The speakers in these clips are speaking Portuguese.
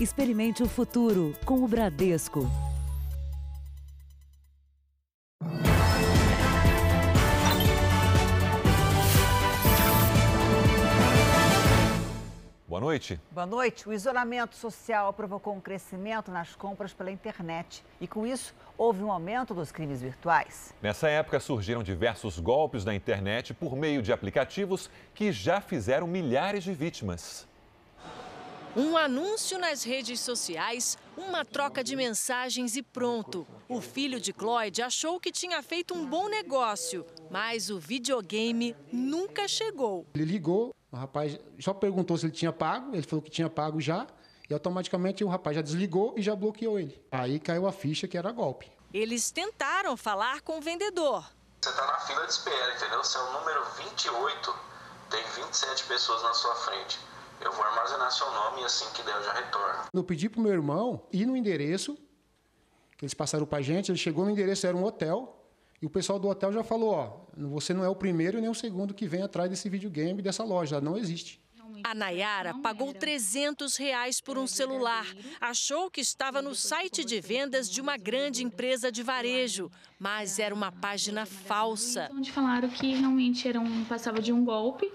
Experimente o futuro com o Bradesco. Boa noite. Boa noite. O isolamento social provocou um crescimento nas compras pela internet e, com isso, houve um aumento dos crimes virtuais. Nessa época, surgiram diversos golpes na internet por meio de aplicativos que já fizeram milhares de vítimas. Um anúncio nas redes sociais, uma troca de mensagens e pronto. O filho de Cloyd achou que tinha feito um bom negócio, mas o videogame nunca chegou. Ele ligou, o rapaz só perguntou se ele tinha pago, ele falou que tinha pago já, e automaticamente o rapaz já desligou e já bloqueou ele. Aí caiu a ficha que era golpe. Eles tentaram falar com o vendedor. Você está na fila de espera, entendeu? Seu número 28 tem 27 pessoas na sua frente. Eu vou armazenar seu nome e assim que der eu já retorno. Eu pedi pro meu irmão ir no endereço, que eles passaram pra gente, ele chegou no endereço, era um hotel, e o pessoal do hotel já falou, ó, você não é o primeiro nem o segundo que vem atrás desse videogame dessa loja, não existe. A Nayara pagou 300 reais por um celular. Achou que estava no site de vendas de uma grande empresa de varejo, mas era uma página falsa. Onde falaram que realmente era um, passava de um golpe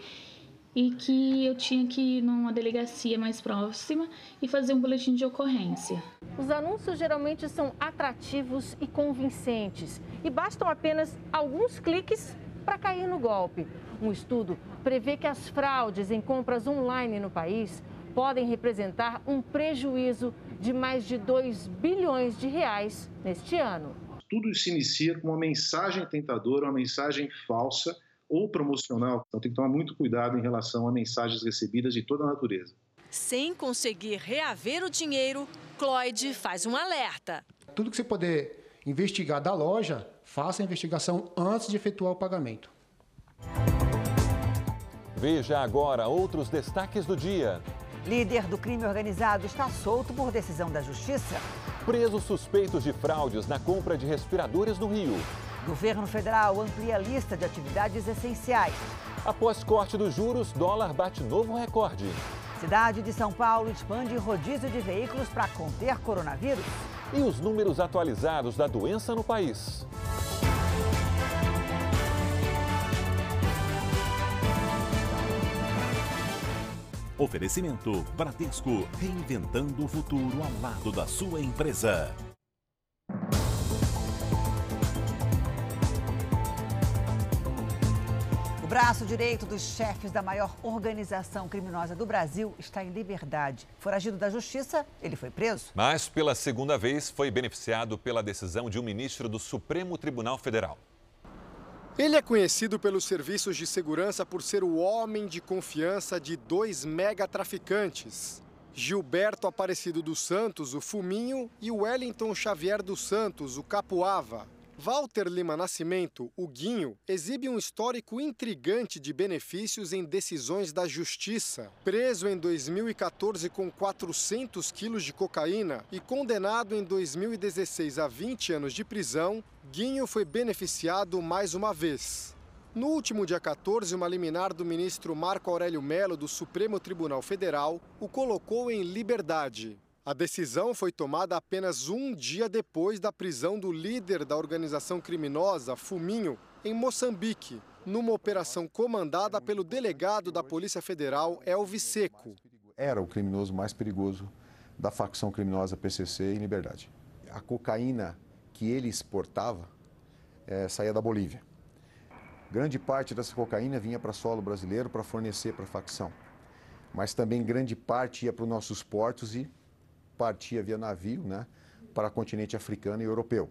e que eu tinha que ir numa delegacia mais próxima e fazer um boletim de ocorrência. Os anúncios geralmente são atrativos e convincentes e bastam apenas alguns cliques para cair no golpe. Um estudo prevê que as fraudes em compras online no país podem representar um prejuízo de mais de 2 bilhões de reais neste ano. Tudo se inicia com uma mensagem tentadora, uma mensagem falsa ou promocional. Então tem que tomar muito cuidado em relação a mensagens recebidas de toda a natureza. Sem conseguir reaver o dinheiro, Cloyd faz um alerta. Tudo que você puder investigar da loja, faça a investigação antes de efetuar o pagamento. Veja agora outros destaques do dia. Líder do crime organizado está solto por decisão da Justiça. Presos suspeitos de fraudes na compra de respiradores no Rio. Governo federal amplia a lista de atividades essenciais. Após corte dos juros, dólar bate novo recorde. Cidade de São Paulo expande rodízio de veículos para conter coronavírus. E os números atualizados da doença no país. Oferecimento Bradesco, reinventando o futuro ao lado da sua empresa. O braço direito dos chefes da maior organização criminosa do Brasil está em liberdade. Foragido da justiça, ele foi preso. Mas, pela segunda vez, foi beneficiado pela decisão de um ministro do Supremo Tribunal Federal. Ele é conhecido pelos serviços de segurança por ser o homem de confiança de dois megatraficantes. Gilberto Aparecido dos Santos, o Fuminho, e Wellington Xavier dos Santos, o Capuava. Walter Lima Nascimento, o Guinho, exibe um histórico intrigante de benefícios em decisões da justiça. Preso em 2014 com 400 quilos de cocaína e condenado em 2016 a 20 anos de prisão, Guinho foi beneficiado mais uma vez. No último dia 14, uma liminar do ministro Marco Aurélio Melo do Supremo Tribunal Federal o colocou em liberdade. A decisão foi tomada apenas um dia depois da prisão do líder da organização criminosa, Fuminho, em Moçambique, numa operação comandada pelo delegado da Polícia Federal, Elvis Seco. Era o criminoso mais perigoso da facção criminosa PCC em liberdade. A cocaína que ele exportava é, saía da Bolívia. Grande parte dessa cocaína vinha para solo brasileiro para fornecer para a facção. Mas também grande parte ia para os nossos portos e partia via navio né, para o continente africano e europeu.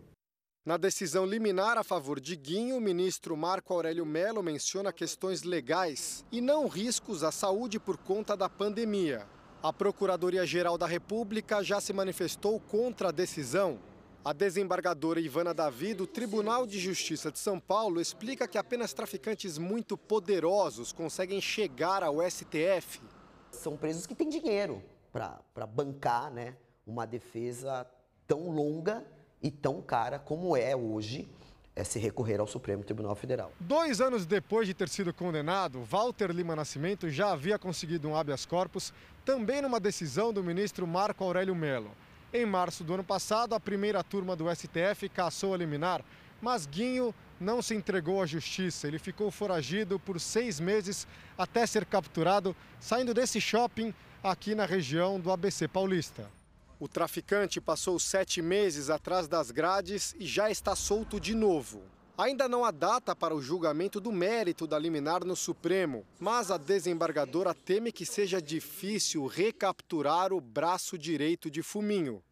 Na decisão liminar a favor de Guinho, o ministro Marco Aurélio Melo menciona questões legais e não riscos à saúde por conta da pandemia. A Procuradoria-Geral da República já se manifestou contra a decisão. A desembargadora Ivana Davi, do Tribunal de Justiça de São Paulo, explica que apenas traficantes muito poderosos conseguem chegar ao STF. São presos que têm dinheiro para bancar né, uma defesa tão longa e tão cara como é hoje é se recorrer ao Supremo Tribunal Federal. Dois anos depois de ter sido condenado, Walter Lima Nascimento já havia conseguido um habeas corpus, também numa decisão do ministro Marco Aurélio Melo. Em março do ano passado, a primeira turma do STF caçou a liminar, mas Guinho não se entregou à justiça. Ele ficou foragido por seis meses até ser capturado, saindo desse shopping aqui na região do ABC Paulista. O traficante passou sete meses atrás das grades e já está solto de novo. Ainda não há data para o julgamento do mérito da liminar no Supremo, mas a desembargadora teme que seja difícil recapturar o braço direito de Fuminho.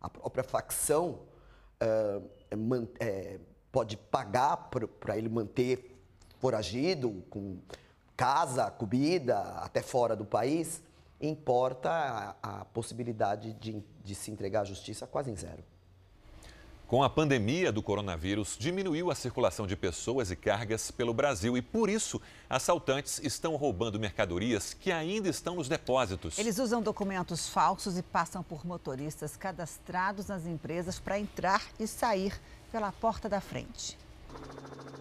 A própria facção uh, é, pode pagar para ele manter foragido, com casa, comida, até fora do país importa a, a possibilidade de, de se entregar à justiça quase em zero. Com a pandemia do coronavírus, diminuiu a circulação de pessoas e cargas pelo Brasil e, por isso, assaltantes estão roubando mercadorias que ainda estão nos depósitos. Eles usam documentos falsos e passam por motoristas cadastrados nas empresas para entrar e sair pela porta da frente.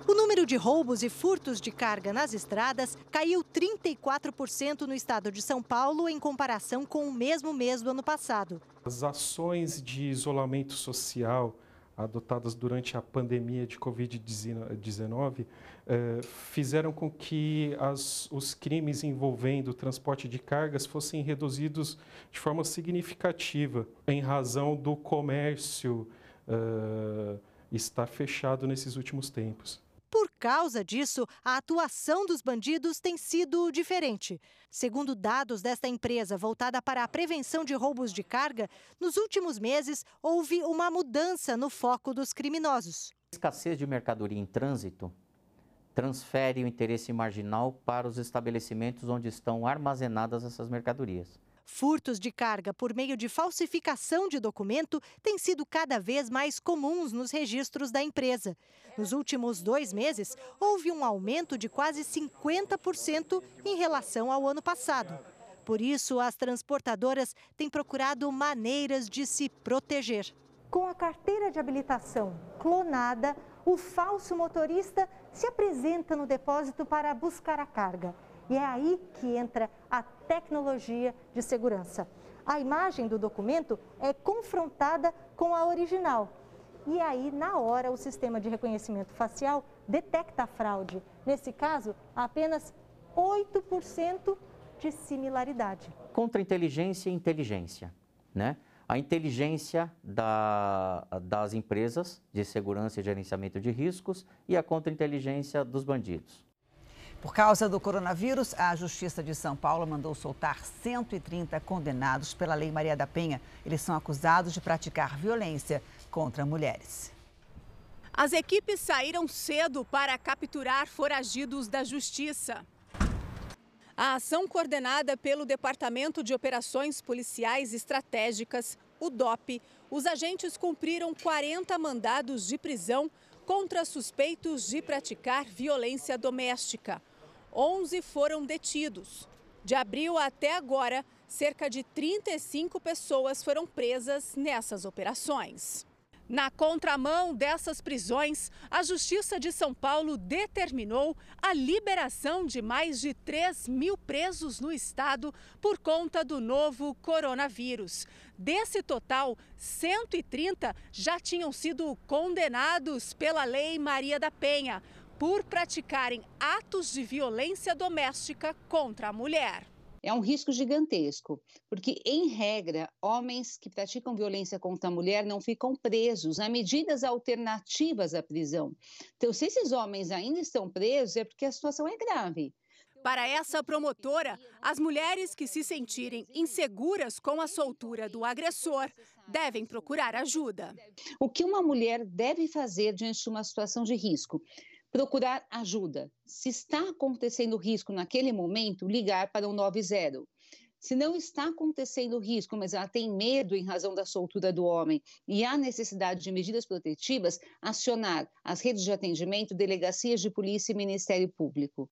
O número de roubos e furtos de carga nas estradas caiu 34% no estado de São Paulo em comparação com o mesmo mês do ano passado. As ações de isolamento social adotadas durante a pandemia de Covid-19 eh, fizeram com que as, os crimes envolvendo o transporte de cargas fossem reduzidos de forma significativa em razão do comércio eh, estar fechado nesses últimos tempos. Por causa disso, a atuação dos bandidos tem sido diferente. Segundo dados desta empresa voltada para a prevenção de roubos de carga, nos últimos meses houve uma mudança no foco dos criminosos. A escassez de mercadoria em trânsito transfere o interesse marginal para os estabelecimentos onde estão armazenadas essas mercadorias. Furtos de carga por meio de falsificação de documento têm sido cada vez mais comuns nos registros da empresa. Nos últimos dois meses, houve um aumento de quase 50% em relação ao ano passado. Por isso, as transportadoras têm procurado maneiras de se proteger. Com a carteira de habilitação clonada, o falso motorista se apresenta no depósito para buscar a carga. E é aí que entra a tecnologia de segurança. A imagem do documento é confrontada com a original. E aí, na hora, o sistema de reconhecimento facial detecta a fraude. Nesse caso, apenas 8% de similaridade. Contra-inteligência e inteligência, né? A inteligência da, das empresas de segurança e gerenciamento de riscos e a contra-inteligência dos bandidos. Por causa do coronavírus, a Justiça de São Paulo mandou soltar 130 condenados pela Lei Maria da Penha. Eles são acusados de praticar violência contra mulheres. As equipes saíram cedo para capturar foragidos da Justiça. A ação coordenada pelo Departamento de Operações Policiais Estratégicas, o DOP, os agentes cumpriram 40 mandados de prisão contra suspeitos de praticar violência doméstica. 11 foram detidos. De abril até agora, cerca de 35 pessoas foram presas nessas operações. Na contramão dessas prisões, a Justiça de São Paulo determinou a liberação de mais de 3 mil presos no estado por conta do novo coronavírus. Desse total, 130 já tinham sido condenados pela Lei Maria da Penha por praticarem atos de violência doméstica contra a mulher. É um risco gigantesco, porque, em regra, homens que praticam violência contra a mulher não ficam presos. Há medidas alternativas à prisão. Então, se esses homens ainda estão presos, é porque a situação é grave. Para essa promotora, as mulheres que se sentirem inseguras com a soltura do agressor devem procurar ajuda. O que uma mulher deve fazer diante de uma situação de risco? Procurar ajuda. Se está acontecendo risco naquele momento, ligar para o 90. Se não está acontecendo risco, mas ela tem medo em razão da soltura do homem e há necessidade de medidas protetivas, acionar as redes de atendimento, delegacias de polícia e Ministério Público.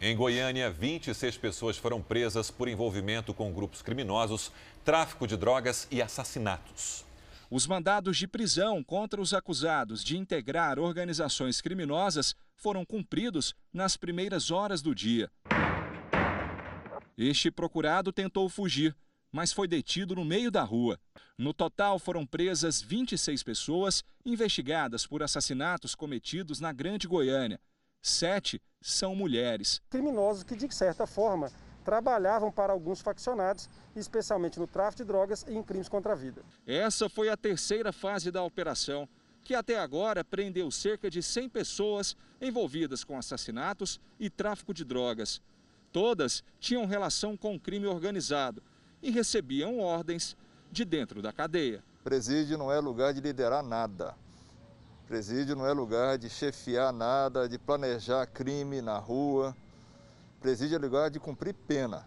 Em Goiânia, 26 pessoas foram presas por envolvimento com grupos criminosos, tráfico de drogas e assassinatos. Os mandados de prisão contra os acusados de integrar organizações criminosas foram cumpridos nas primeiras horas do dia. Este procurado tentou fugir, mas foi detido no meio da rua. No total, foram presas 26 pessoas investigadas por assassinatos cometidos na Grande Goiânia. Sete são mulheres. Criminosos que, de certa forma, trabalhavam para alguns faccionados, especialmente no tráfico de drogas e em crimes contra a vida. Essa foi a terceira fase da operação, que até agora prendeu cerca de 100 pessoas envolvidas com assassinatos e tráfico de drogas. Todas tinham relação com o crime organizado e recebiam ordens de dentro da cadeia. Presídio não é lugar de liderar nada. Presídio não é lugar de chefiar nada, de planejar crime na rua. Presídio é lugar de cumprir pena.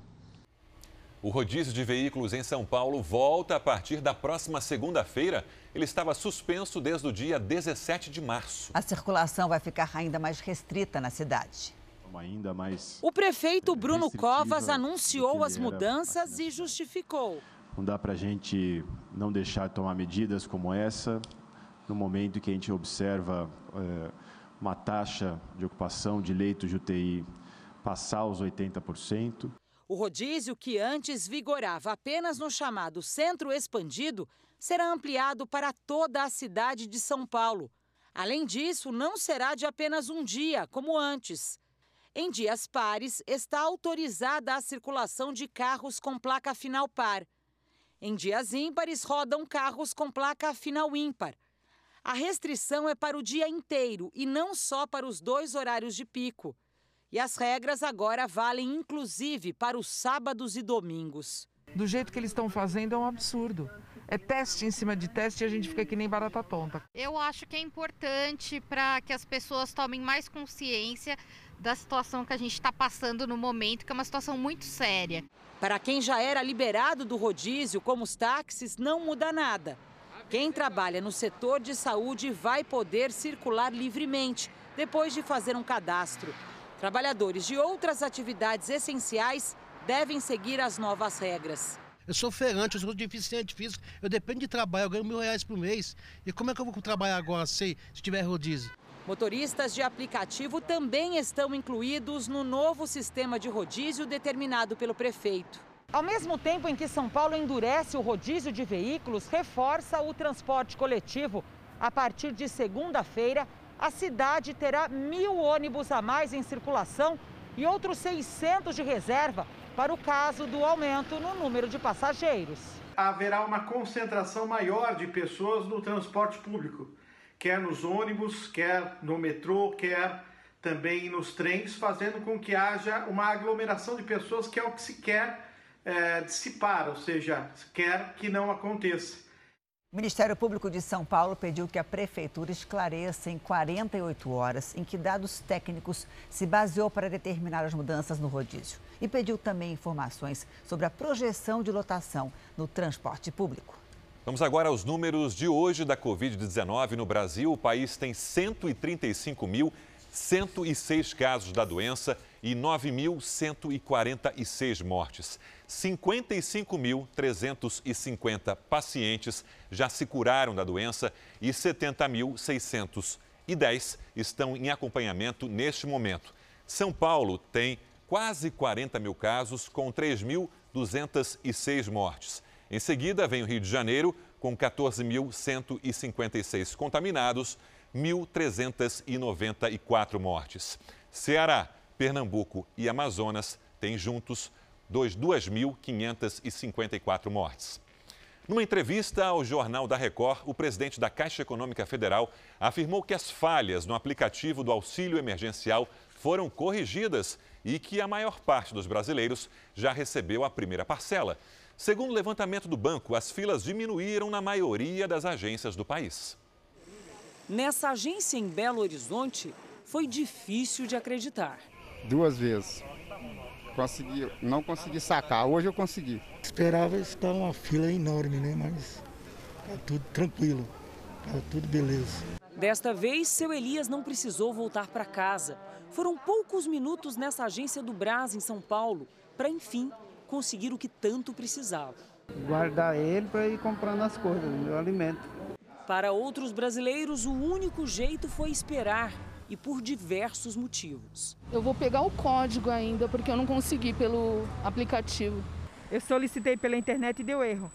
O rodízio de veículos em São Paulo volta a partir da próxima segunda-feira. Ele estava suspenso desde o dia 17 de março. A circulação vai ficar ainda mais restrita na cidade. Ainda mais. O prefeito Bruno Covas anunciou as mudanças e justificou. Não dá para a gente não deixar de tomar medidas como essa, no momento que a gente observa é, uma taxa de ocupação de leitos de UTI passar os 80%. O rodízio, que antes vigorava apenas no chamado Centro Expandido, será ampliado para toda a cidade de São Paulo. Além disso, não será de apenas um dia, como antes. Em dias pares, está autorizada a circulação de carros com placa final par. Em dias ímpares, rodam carros com placa final ímpar. A restrição é para o dia inteiro e não só para os dois horários de pico. E as regras agora valem inclusive para os sábados e domingos. Do jeito que eles estão fazendo é um absurdo. É teste em cima de teste e a gente fica que nem barata tonta. Eu acho que é importante para que as pessoas tomem mais consciência da situação que a gente está passando no momento, que é uma situação muito séria. Para quem já era liberado do rodízio, como os táxis, não muda nada. Quem trabalha no setor de saúde vai poder circular livremente, depois de fazer um cadastro. Trabalhadores de outras atividades essenciais devem seguir as novas regras. Eu sou feirante, eu sou deficiente físico, eu dependo de trabalho, eu ganho mil reais por mês. E como é que eu vou trabalhar agora se, se tiver rodízio? Motoristas de aplicativo também estão incluídos no novo sistema de rodízio determinado pelo prefeito. Ao mesmo tempo em que São Paulo endurece o rodízio de veículos, reforça o transporte coletivo. A partir de segunda-feira, a cidade terá mil ônibus a mais em circulação e outros 600 de reserva para o caso do aumento no número de passageiros. Haverá uma concentração maior de pessoas no transporte público quer nos ônibus, quer no metrô, quer também nos trens, fazendo com que haja uma aglomeração de pessoas que é o que se quer é, dissipar, ou seja, quer que não aconteça. O Ministério Público de São Paulo pediu que a Prefeitura esclareça em 48 horas em que dados técnicos se baseou para determinar as mudanças no rodízio. E pediu também informações sobre a projeção de lotação no transporte público. Vamos agora aos números de hoje da Covid-19 no Brasil. O país tem 135.106 casos da doença e 9.146 mortes. 55.350 pacientes já se curaram da doença e 70.610 estão em acompanhamento neste momento. São Paulo tem quase 40 mil casos, com 3.206 mortes. Em seguida, vem o Rio de Janeiro, com 14.156 contaminados, 1.394 mortes. Ceará, Pernambuco e Amazonas têm juntos 2.554 mortes. Numa entrevista ao Jornal da Record, o presidente da Caixa Econômica Federal afirmou que as falhas no aplicativo do auxílio emergencial foram corrigidas e que a maior parte dos brasileiros já recebeu a primeira parcela. Segundo o levantamento do banco, as filas diminuíram na maioria das agências do país. Nessa agência em Belo Horizonte, foi difícil de acreditar. Duas vezes. Consegui, não consegui sacar, hoje eu consegui. Esperava estar uma fila enorme, né? Mas tá tudo tranquilo, tá tudo beleza. Desta vez, seu Elias não precisou voltar para casa. Foram poucos minutos nessa agência do Brás, em São Paulo, para enfim conseguir o que tanto precisava. guardar ele para ir comprando as coisas, meu alimento. Para outros brasileiros, o único jeito foi esperar e por diversos motivos. Eu vou pegar o código ainda porque eu não consegui pelo aplicativo. Eu solicitei pela internet e deu erro.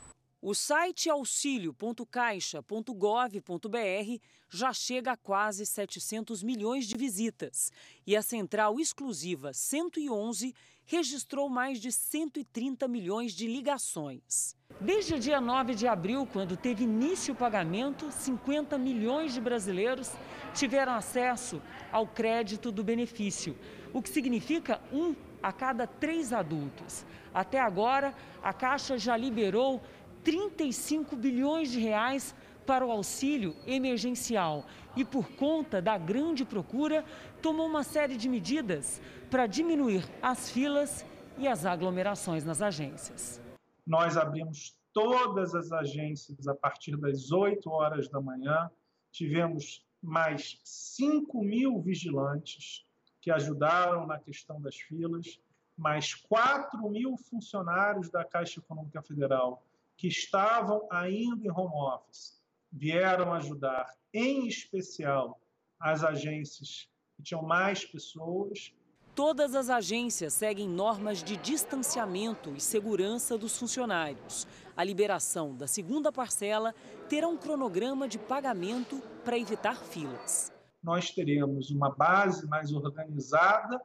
O site auxilio.caixa.gov.br já chega a quase 700 milhões de visitas e a central exclusiva 111 registrou mais de 130 milhões de ligações. Desde o dia 9 de abril, quando teve início o pagamento, 50 milhões de brasileiros tiveram acesso ao crédito do benefício, o que significa um a cada três adultos. Até agora, a Caixa já liberou 35 bilhões de reais para o auxílio emergencial e, por conta da grande procura, tomou uma série de medidas para diminuir as filas e as aglomerações nas agências. Nós abrimos todas as agências a partir das 8 horas da manhã, tivemos mais 5 mil vigilantes que ajudaram na questão das filas, mais 4 mil funcionários da Caixa Econômica Federal que estavam ainda em home office vieram ajudar, em especial as agências que tinham mais pessoas. Todas as agências seguem normas de distanciamento e segurança dos funcionários. A liberação da segunda parcela terá um cronograma de pagamento para evitar filas. Nós teremos uma base mais organizada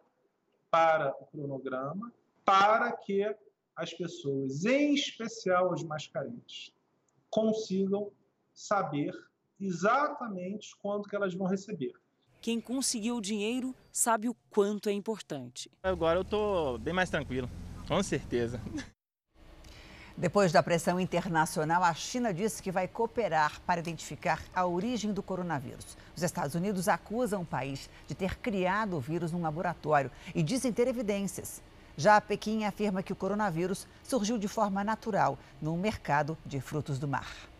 para o cronograma, para que as pessoas, em especial as mais carentes, consigam saber exatamente quanto que elas vão receber. Quem conseguiu o dinheiro sabe o quanto é importante. Agora eu estou bem mais tranquilo, com certeza. Depois da pressão internacional, a China disse que vai cooperar para identificar a origem do coronavírus. Os Estados Unidos acusam o país de ter criado o vírus num laboratório e dizem ter evidências. Já Pequim afirma que o coronavírus surgiu de forma natural no mercado de frutos do mar.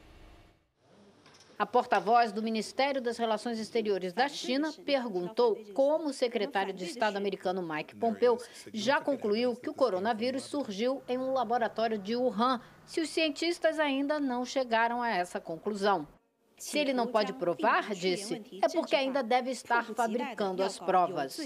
A porta-voz do Ministério das Relações Exteriores da China perguntou como o secretário de Estado americano Mike Pompeo já concluiu que o coronavírus surgiu em um laboratório de Wuhan, se os cientistas ainda não chegaram a essa conclusão. Se ele não pode provar, disse, é porque ainda deve estar fabricando as provas.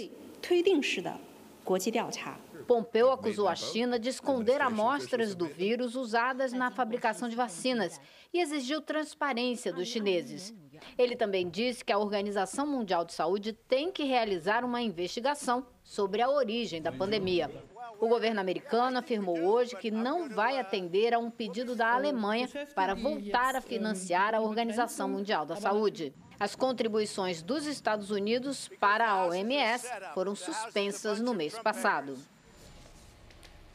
Pompeu acusou a China de esconder amostras do vírus usadas na fabricação de vacinas e exigiu transparência dos chineses. Ele também disse que a Organização Mundial de Saúde tem que realizar uma investigação sobre a origem da pandemia. O governo americano afirmou hoje que não vai atender a um pedido da Alemanha para voltar a financiar a Organização Mundial da Saúde. As contribuições dos Estados Unidos para a OMS foram suspensas no mês passado.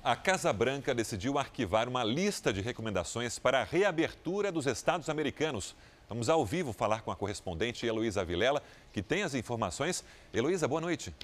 A Casa Branca decidiu arquivar uma lista de recomendações para a reabertura dos Estados americanos. Vamos ao vivo falar com a correspondente Heloísa Vilela, que tem as informações. Heloísa, boa noite.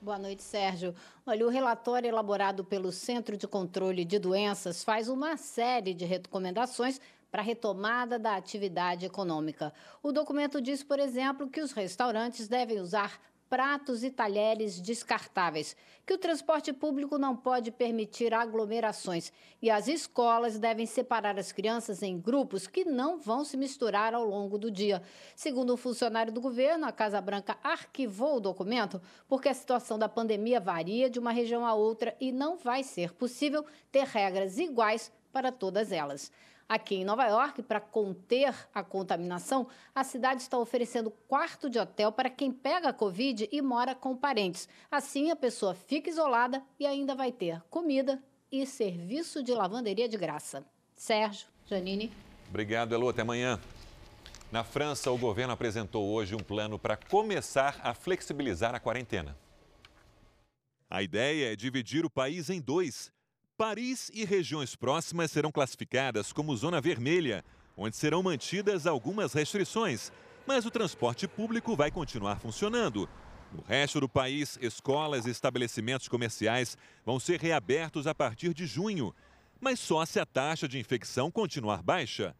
Boa noite, Sérgio. Olha, o relatório elaborado pelo Centro de Controle de Doenças faz uma série de recomendações para a retomada da atividade econômica. O documento diz, por exemplo, que os restaurantes devem usar pratos e talheres descartáveis, que o transporte público não pode permitir aglomerações e as escolas devem separar as crianças em grupos que não vão se misturar ao longo do dia. Segundo um funcionário do governo, a Casa Branca arquivou o documento porque a situação da pandemia varia de uma região a outra e não vai ser possível ter regras iguais para todas elas. Aqui em Nova York, para conter a contaminação, a cidade está oferecendo quarto de hotel para quem pega a Covid e mora com parentes. Assim, a pessoa fica isolada e ainda vai ter comida e serviço de lavanderia de graça. Sérgio, Janine. Obrigado, Elo. Até amanhã. Na França, o governo apresentou hoje um plano para começar a flexibilizar a quarentena. A ideia é dividir o país em dois Paris e regiões próximas serão classificadas como zona vermelha, onde serão mantidas algumas restrições, mas o transporte público vai continuar funcionando. No resto do país, escolas e estabelecimentos comerciais vão ser reabertos a partir de junho, mas só se a taxa de infecção continuar baixa.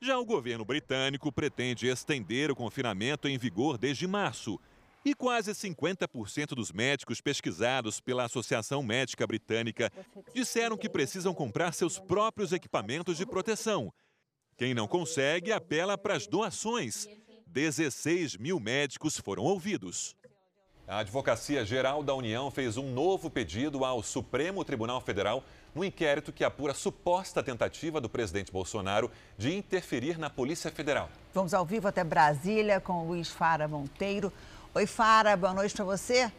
Já o governo britânico pretende estender o confinamento em vigor desde março E quase 50% dos médicos pesquisados pela Associação Médica Britânica disseram que precisam comprar seus próprios equipamentos de proteção. Quem não consegue apela para as doações. 16 mil médicos foram ouvidos. A Advocacia Geral da União fez um novo pedido ao Supremo Tribunal Federal no inquérito que apura a suposta tentativa do presidente Bolsonaro de interferir na Polícia Federal. Vamos ao vivo até Brasília com Luiz Fara Monteiro. Oi, Fara, boa noite para você.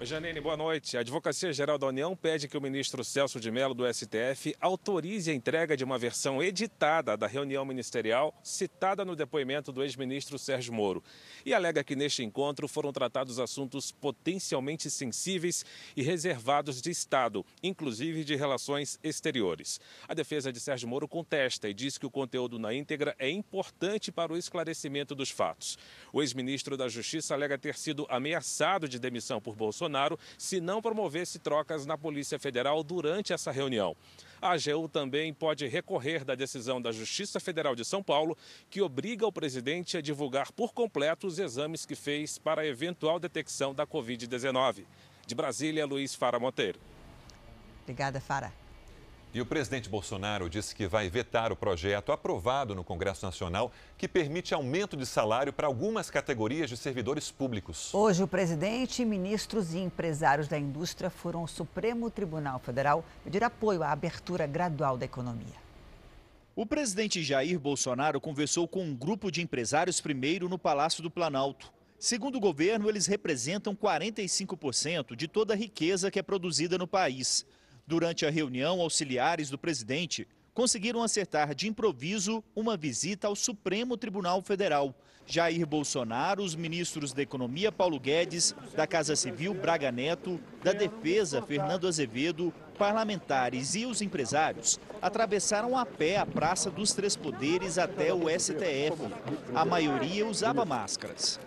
Janine, boa noite. A Advocacia Geral da União pede que o ministro Celso de Mello, do STF, autorize a entrega de uma versão editada da reunião ministerial citada no depoimento do ex-ministro Sérgio Moro. E alega que neste encontro foram tratados assuntos potencialmente sensíveis e reservados de Estado, inclusive de relações exteriores. A defesa de Sérgio Moro contesta e diz que o conteúdo na íntegra é importante para o esclarecimento dos fatos. O ex-ministro da Justiça alega ter sido ameaçado de demissão por Bolsonaro Bolsonaro se não promovesse trocas na Polícia Federal durante essa reunião. A AGU também pode recorrer da decisão da Justiça Federal de São Paulo, que obriga o presidente a divulgar por completo os exames que fez para a eventual detecção da Covid-19. De Brasília, Luiz Fara Monteiro. Obrigada, Fara. E o presidente Bolsonaro disse que vai vetar o projeto aprovado no Congresso Nacional que permite aumento de salário para algumas categorias de servidores públicos. Hoje, o presidente, ministros e empresários da indústria foram ao Supremo Tribunal Federal pedir apoio à abertura gradual da economia. O presidente Jair Bolsonaro conversou com um grupo de empresários primeiro no Palácio do Planalto. Segundo o governo, eles representam 45% de toda a riqueza que é produzida no país. Durante a reunião, auxiliares do presidente conseguiram acertar de improviso uma visita ao Supremo Tribunal Federal. Jair Bolsonaro, os ministros da Economia Paulo Guedes, da Casa Civil Braga Neto, da Defesa Fernando Azevedo, parlamentares e os empresários atravessaram a pé a Praça dos Três Poderes até o STF. A maioria usava máscaras.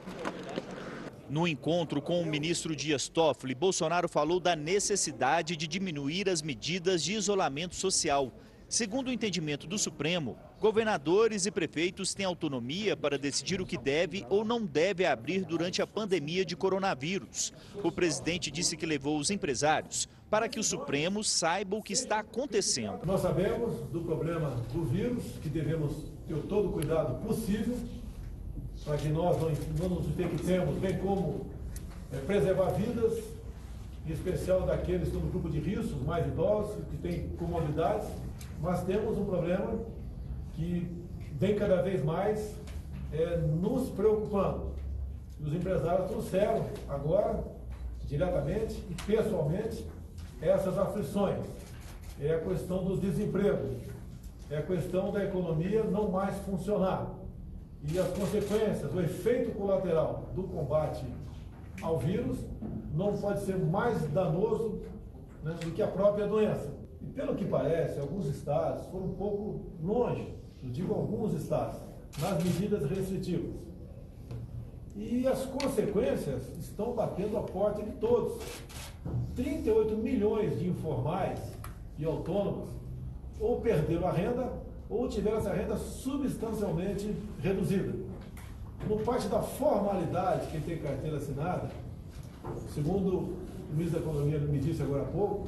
No encontro com o ministro Dias Toffoli, Bolsonaro falou da necessidade de diminuir as medidas de isolamento social. Segundo o entendimento do Supremo, governadores e prefeitos têm autonomia para decidir o que deve ou não deve abrir durante a pandemia de coronavírus. O presidente disse que levou os empresários para que o Supremo saiba o que está acontecendo. Nós sabemos do problema do vírus, que devemos ter todo o cuidado possível para que nós não, não nos infectemos, bem como é, preservar vidas, em especial daqueles que estão no grupo de risco, mais idosos, que têm comorbidades, mas temos um problema que vem cada vez mais é, nos preocupando. Os empresários trouxeram agora, diretamente e pessoalmente, essas aflições. É a questão do desemprego, é a questão da economia não mais funcionar e as consequências, o efeito colateral do combate ao vírus não pode ser mais danoso né, do que a própria doença. E pelo que parece, alguns estados foram um pouco longe, eu digo alguns estados, nas medidas restritivas. E as consequências estão batendo a porta de todos. 38 milhões de informais e autônomos ou perderam a renda ou tiveram essa renda substancialmente reduzida. No parte da formalidade, quem tem carteira assinada, segundo o ministro da Economia me disse agora há pouco,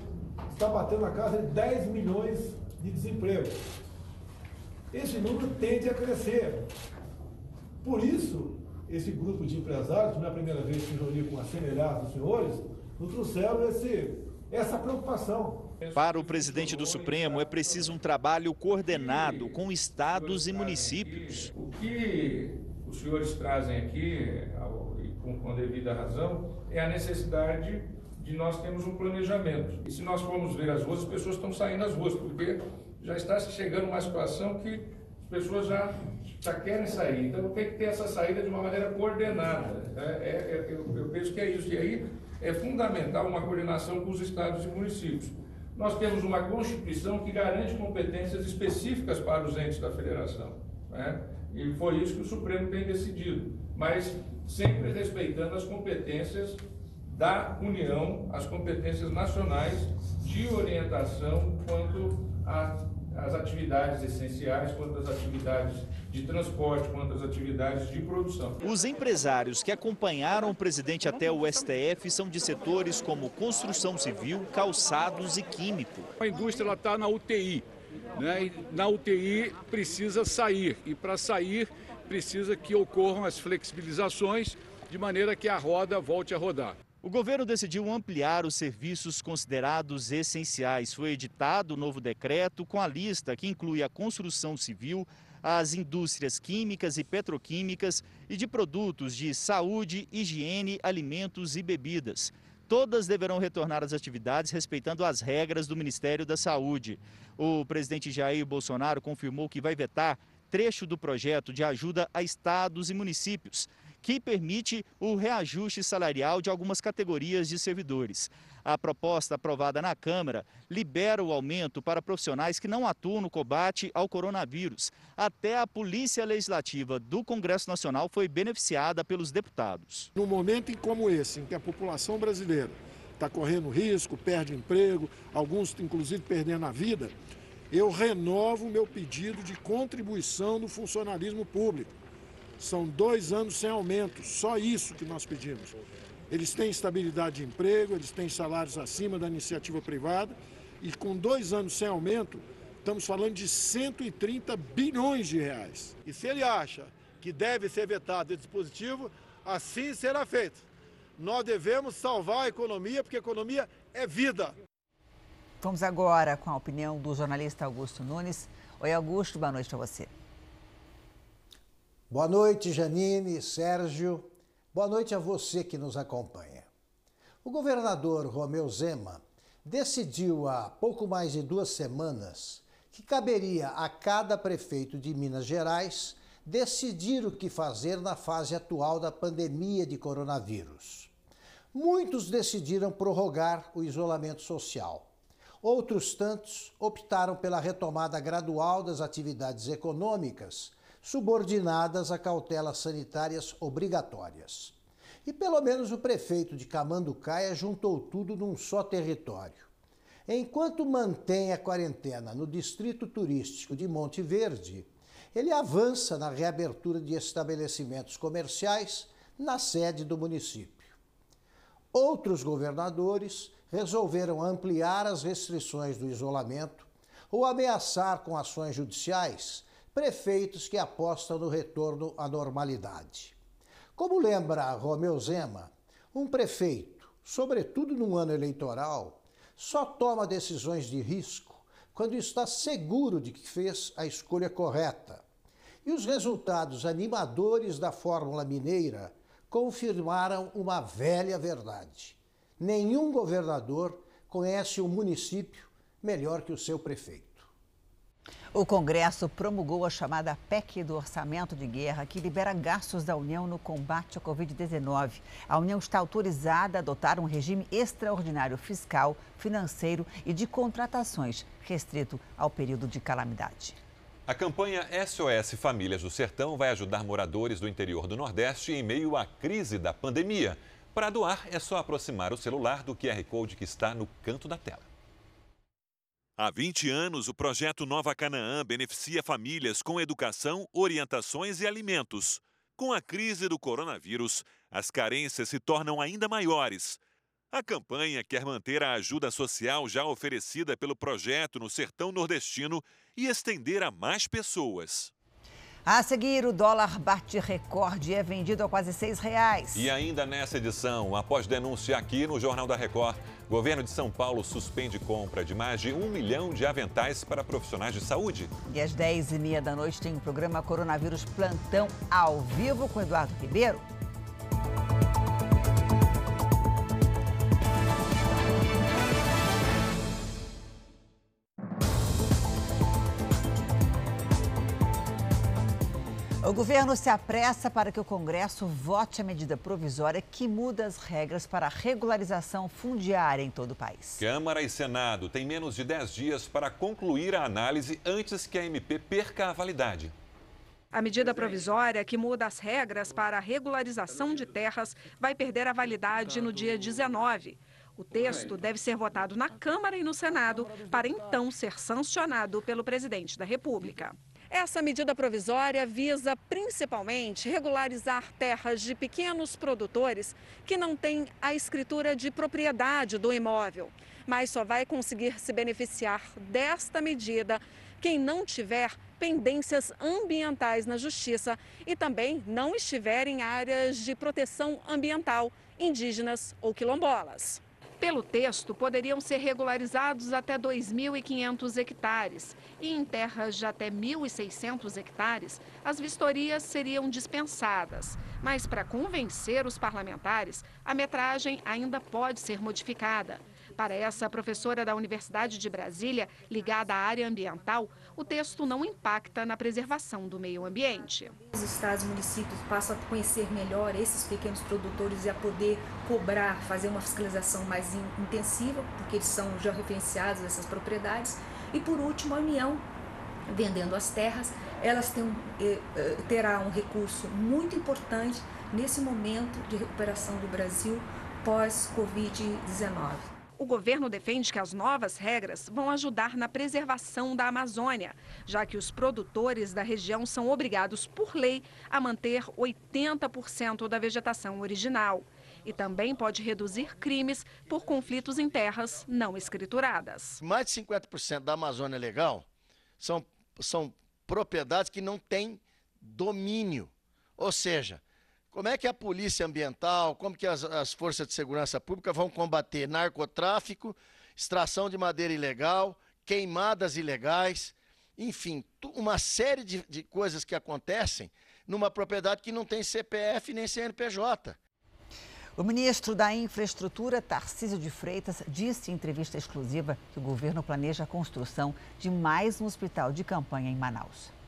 está batendo na casa de 10 milhões de desemprego. Esse número tende a crescer. Por isso, esse grupo de empresários, não é a primeira vez que reuni com a semelhança dos senhores, nos trouxeram esse, essa preocupação. Para o presidente do Supremo, é preciso um trabalho coordenado com estados e municípios. O que os senhores trazem aqui, com, com devida razão, é a necessidade de nós termos um planejamento. E se nós formos ver as ruas, as pessoas estão saindo das ruas, porque já está chegando uma situação que as pessoas já, já querem sair. Então tem que ter essa saída de uma maneira coordenada. É, é, é eu, eu penso que é isso. E aí é fundamental uma coordenação com os estados e municípios. Nós temos uma Constituição que garante competências específicas para os entes da federação. Né? E foi isso que o Supremo tem decidido, mas sempre respeitando as competências da União, as competências nacionais de orientação quanto à as atividades essenciais, quanto as atividades de transporte, quanto as atividades de produção. Os empresários que acompanharam o presidente até o STF são de setores como construção civil, calçados e químico. A indústria está na UTI, né? E na UTI precisa sair e para sair precisa que ocorram as flexibilizações de maneira que a roda volte a rodar. O governo decidiu ampliar os serviços considerados essenciais. Foi editado o novo decreto com a lista que inclui a construção civil, as indústrias químicas e petroquímicas e de produtos de saúde, higiene, alimentos e bebidas. Todas deverão retornar às atividades respeitando as regras do Ministério da Saúde. O presidente Jair Bolsonaro confirmou que vai vetar trecho do projeto de ajuda a estados e municípios que permite o reajuste salarial de algumas categorias de servidores. A proposta aprovada na Câmara libera o aumento para profissionais que não atuam no combate ao coronavírus. Até a Polícia Legislativa do Congresso Nacional foi beneficiada pelos deputados. Num momento como esse, em que a população brasileira está correndo risco, perde emprego, alguns inclusive perdendo a vida, eu renovo o meu pedido de contribuição do funcionalismo público. São dois anos sem aumento, só isso que nós pedimos. Eles têm estabilidade de emprego, eles têm salários acima da iniciativa privada e com dois anos sem aumento, estamos falando de 130 bilhões de reais. E se ele acha que deve ser vetado esse dispositivo, assim será feito. Nós devemos salvar a economia, porque a economia é vida. Vamos agora com a opinião do jornalista Augusto Nunes. Oi, Augusto, boa noite para você. Boa noite, Janine, Sérgio. Boa noite a você que nos acompanha. O governador Romeu Zema decidiu há pouco mais de duas semanas que caberia a cada prefeito de Minas Gerais decidir o que fazer na fase atual da pandemia de coronavírus. Muitos decidiram prorrogar o isolamento social. Outros tantos optaram pela retomada gradual das atividades econômicas subordinadas a cautelas sanitárias obrigatórias. E pelo menos o prefeito de Camanducaia juntou tudo num só território. Enquanto mantém a quarentena no distrito turístico de Monte Verde, ele avança na reabertura de estabelecimentos comerciais na sede do município. Outros governadores resolveram ampliar as restrições do isolamento ou ameaçar com ações judiciais prefeitos que apostam no retorno à normalidade. Como lembra Romeu Zema, um prefeito, sobretudo num ano eleitoral, só toma decisões de risco quando está seguro de que fez a escolha correta. E os resultados animadores da Fórmula Mineira confirmaram uma velha verdade. Nenhum governador conhece o município melhor que o seu prefeito. O Congresso promulgou a chamada PEC do Orçamento de Guerra, que libera gastos da União no combate à Covid-19. A União está autorizada a adotar um regime extraordinário fiscal, financeiro e de contratações, restrito ao período de calamidade. A campanha SOS Famílias do Sertão vai ajudar moradores do interior do Nordeste em meio à crise da pandemia. Para doar, é só aproximar o celular do QR Code que está no canto da tela. Há 20 anos, o projeto Nova Canaã beneficia famílias com educação, orientações e alimentos. Com a crise do coronavírus, as carências se tornam ainda maiores. A campanha quer manter a ajuda social já oferecida pelo projeto no sertão nordestino e estender a mais pessoas. A seguir, o dólar bate recorde e é vendido a quase seis reais. E ainda nessa edição, após denúncia aqui no Jornal da Record, governo de São Paulo suspende compra de mais de um milhão de aventais para profissionais de saúde. E às dez e meia da noite tem o programa Coronavírus Plantão ao vivo com Eduardo Ribeiro. Governo se apressa para que o Congresso vote a medida provisória que muda as regras para a regularização fundiária em todo o país. Câmara e Senado têm menos de 10 dias para concluir a análise antes que a MP perca a validade. A medida provisória que muda as regras para a regularização de terras vai perder a validade no dia 19. O texto deve ser votado na Câmara e no Senado para então ser sancionado pelo presidente da República. Essa medida provisória visa principalmente regularizar terras de pequenos produtores que não têm a escritura de propriedade do imóvel, mas só vai conseguir se beneficiar desta medida quem não tiver pendências ambientais na justiça e também não estiver em áreas de proteção ambiental, indígenas ou quilombolas. Pelo texto, poderiam ser regularizados até 2.500 hectares e em terras de até 1.600 hectares, as vistorias seriam dispensadas. Mas para convencer os parlamentares, a metragem ainda pode ser modificada. Para essa professora da Universidade de Brasília, ligada à área ambiental, o texto não impacta na preservação do meio ambiente. Os estados e municípios passam a conhecer melhor esses pequenos produtores e a poder cobrar, fazer uma fiscalização mais intensiva, porque eles são georreferenciados essas propriedades. E por último, a União, vendendo as terras, elas têm, eh, eh, terá um recurso muito importante nesse momento de recuperação do Brasil pós-Covid-19. O governo defende que as novas regras vão ajudar na preservação da Amazônia, já que os produtores da região são obrigados por lei a manter 80% da vegetação original. E também pode reduzir crimes por conflitos em terras não escrituradas. Mais de 50% da Amazônia legal são, são propriedades que não têm domínio. Ou seja, como é que a polícia ambiental, como que as, as forças de segurança pública vão combater narcotráfico, extração de madeira ilegal, queimadas ilegais, enfim, uma série de, de coisas que acontecem numa propriedade que não tem CPF nem CNPJ. O ministro da Infraestrutura, Tarcísio de Freitas, disse em entrevista exclusiva que o governo planeja a construção de mais um hospital de campanha em Manaus.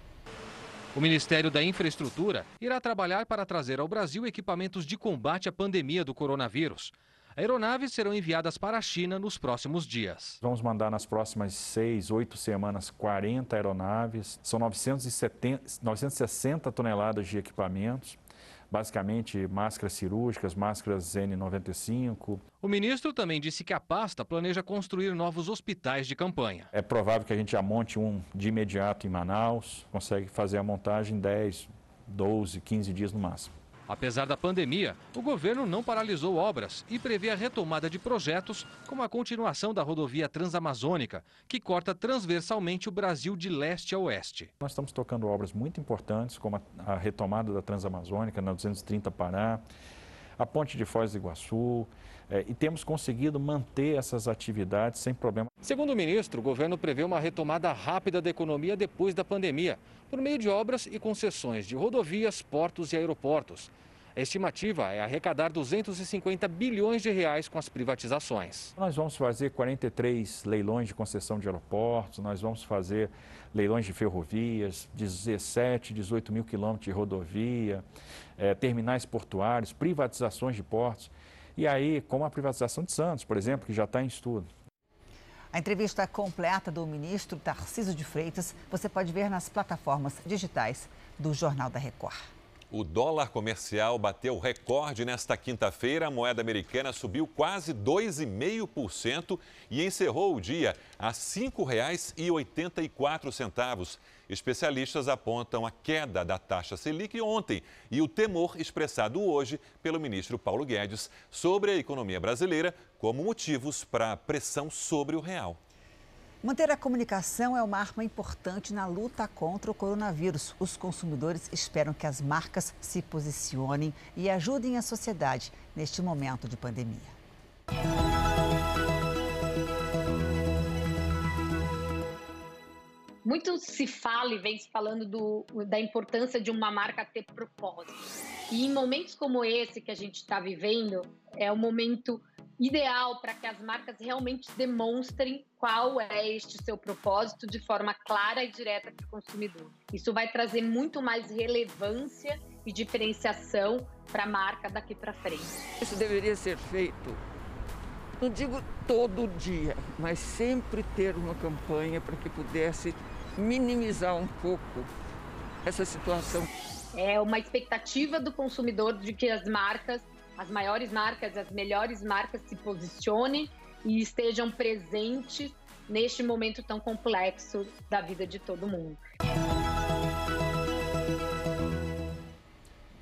O Ministério da Infraestrutura irá trabalhar para trazer ao Brasil equipamentos de combate à pandemia do coronavírus. Aeronaves serão enviadas para a China nos próximos dias. Vamos mandar nas próximas seis, oito semanas 40 aeronaves. São 970, 960 toneladas de equipamentos basicamente máscaras cirúrgicas, máscaras N95. O ministro também disse que a pasta planeja construir novos hospitais de campanha. É provável que a gente já monte um de imediato em Manaus, consegue fazer a montagem em 10, 12, 15 dias no máximo. Apesar da pandemia, o governo não paralisou obras e prevê a retomada de projetos, como a continuação da rodovia Transamazônica, que corta transversalmente o Brasil de leste a oeste. Nós estamos tocando obras muito importantes, como a, retomada da Transamazônica na 230 Pará, a ponte de Foz do Iguaçu, é, e temos conseguido manter essas atividades sem problema. Segundo o ministro, o governo prevê uma retomada rápida da economia depois da pandemia, por meio de obras e concessões de rodovias, portos e aeroportos. A estimativa é arrecadar 250 bilhões de reais com as privatizações. Nós vamos fazer 43 leilões de concessão de aeroportos, nós vamos fazer leilões de ferrovias, 17, 18 mil quilômetros de rodovia, eh, terminais portuários, privatizações de portos. E aí, como a privatização de Santos, por exemplo, que já está em estudo. A entrevista completa do ministro Tarciso de Freitas você pode ver nas plataformas digitais do Jornal da Record. O dólar comercial bateu recorde nesta quinta-feira. A moeda americana subiu quase 2,5% e encerrou o dia a R$ 5,84. Especialistas apontam a queda da taxa Selic ontem e o temor expressado hoje pelo ministro Paulo Guedes sobre a economia brasileira como motivos para a pressão sobre o real. Manter a comunicação é uma arma importante na luta contra o coronavírus. Os consumidores esperam que as marcas se posicionem e ajudem a sociedade neste momento de pandemia. Muito se fala e vem se falando do, da importância de uma marca ter propósito. E em momentos como esse que a gente está vivendo, é o momento ideal para que as marcas realmente demonstrem qual é este seu propósito de forma clara e direta para o consumidor. Isso vai trazer muito mais relevância e diferenciação para a marca daqui para frente. Isso deveria ser feito, não digo todo dia, mas sempre ter uma campanha para que pudesse minimizar um pouco essa situação. É uma expectativa do consumidor de que as marcas as maiores marcas, as melhores marcas se posicionem e estejam presentes neste momento tão complexo da vida de todo mundo.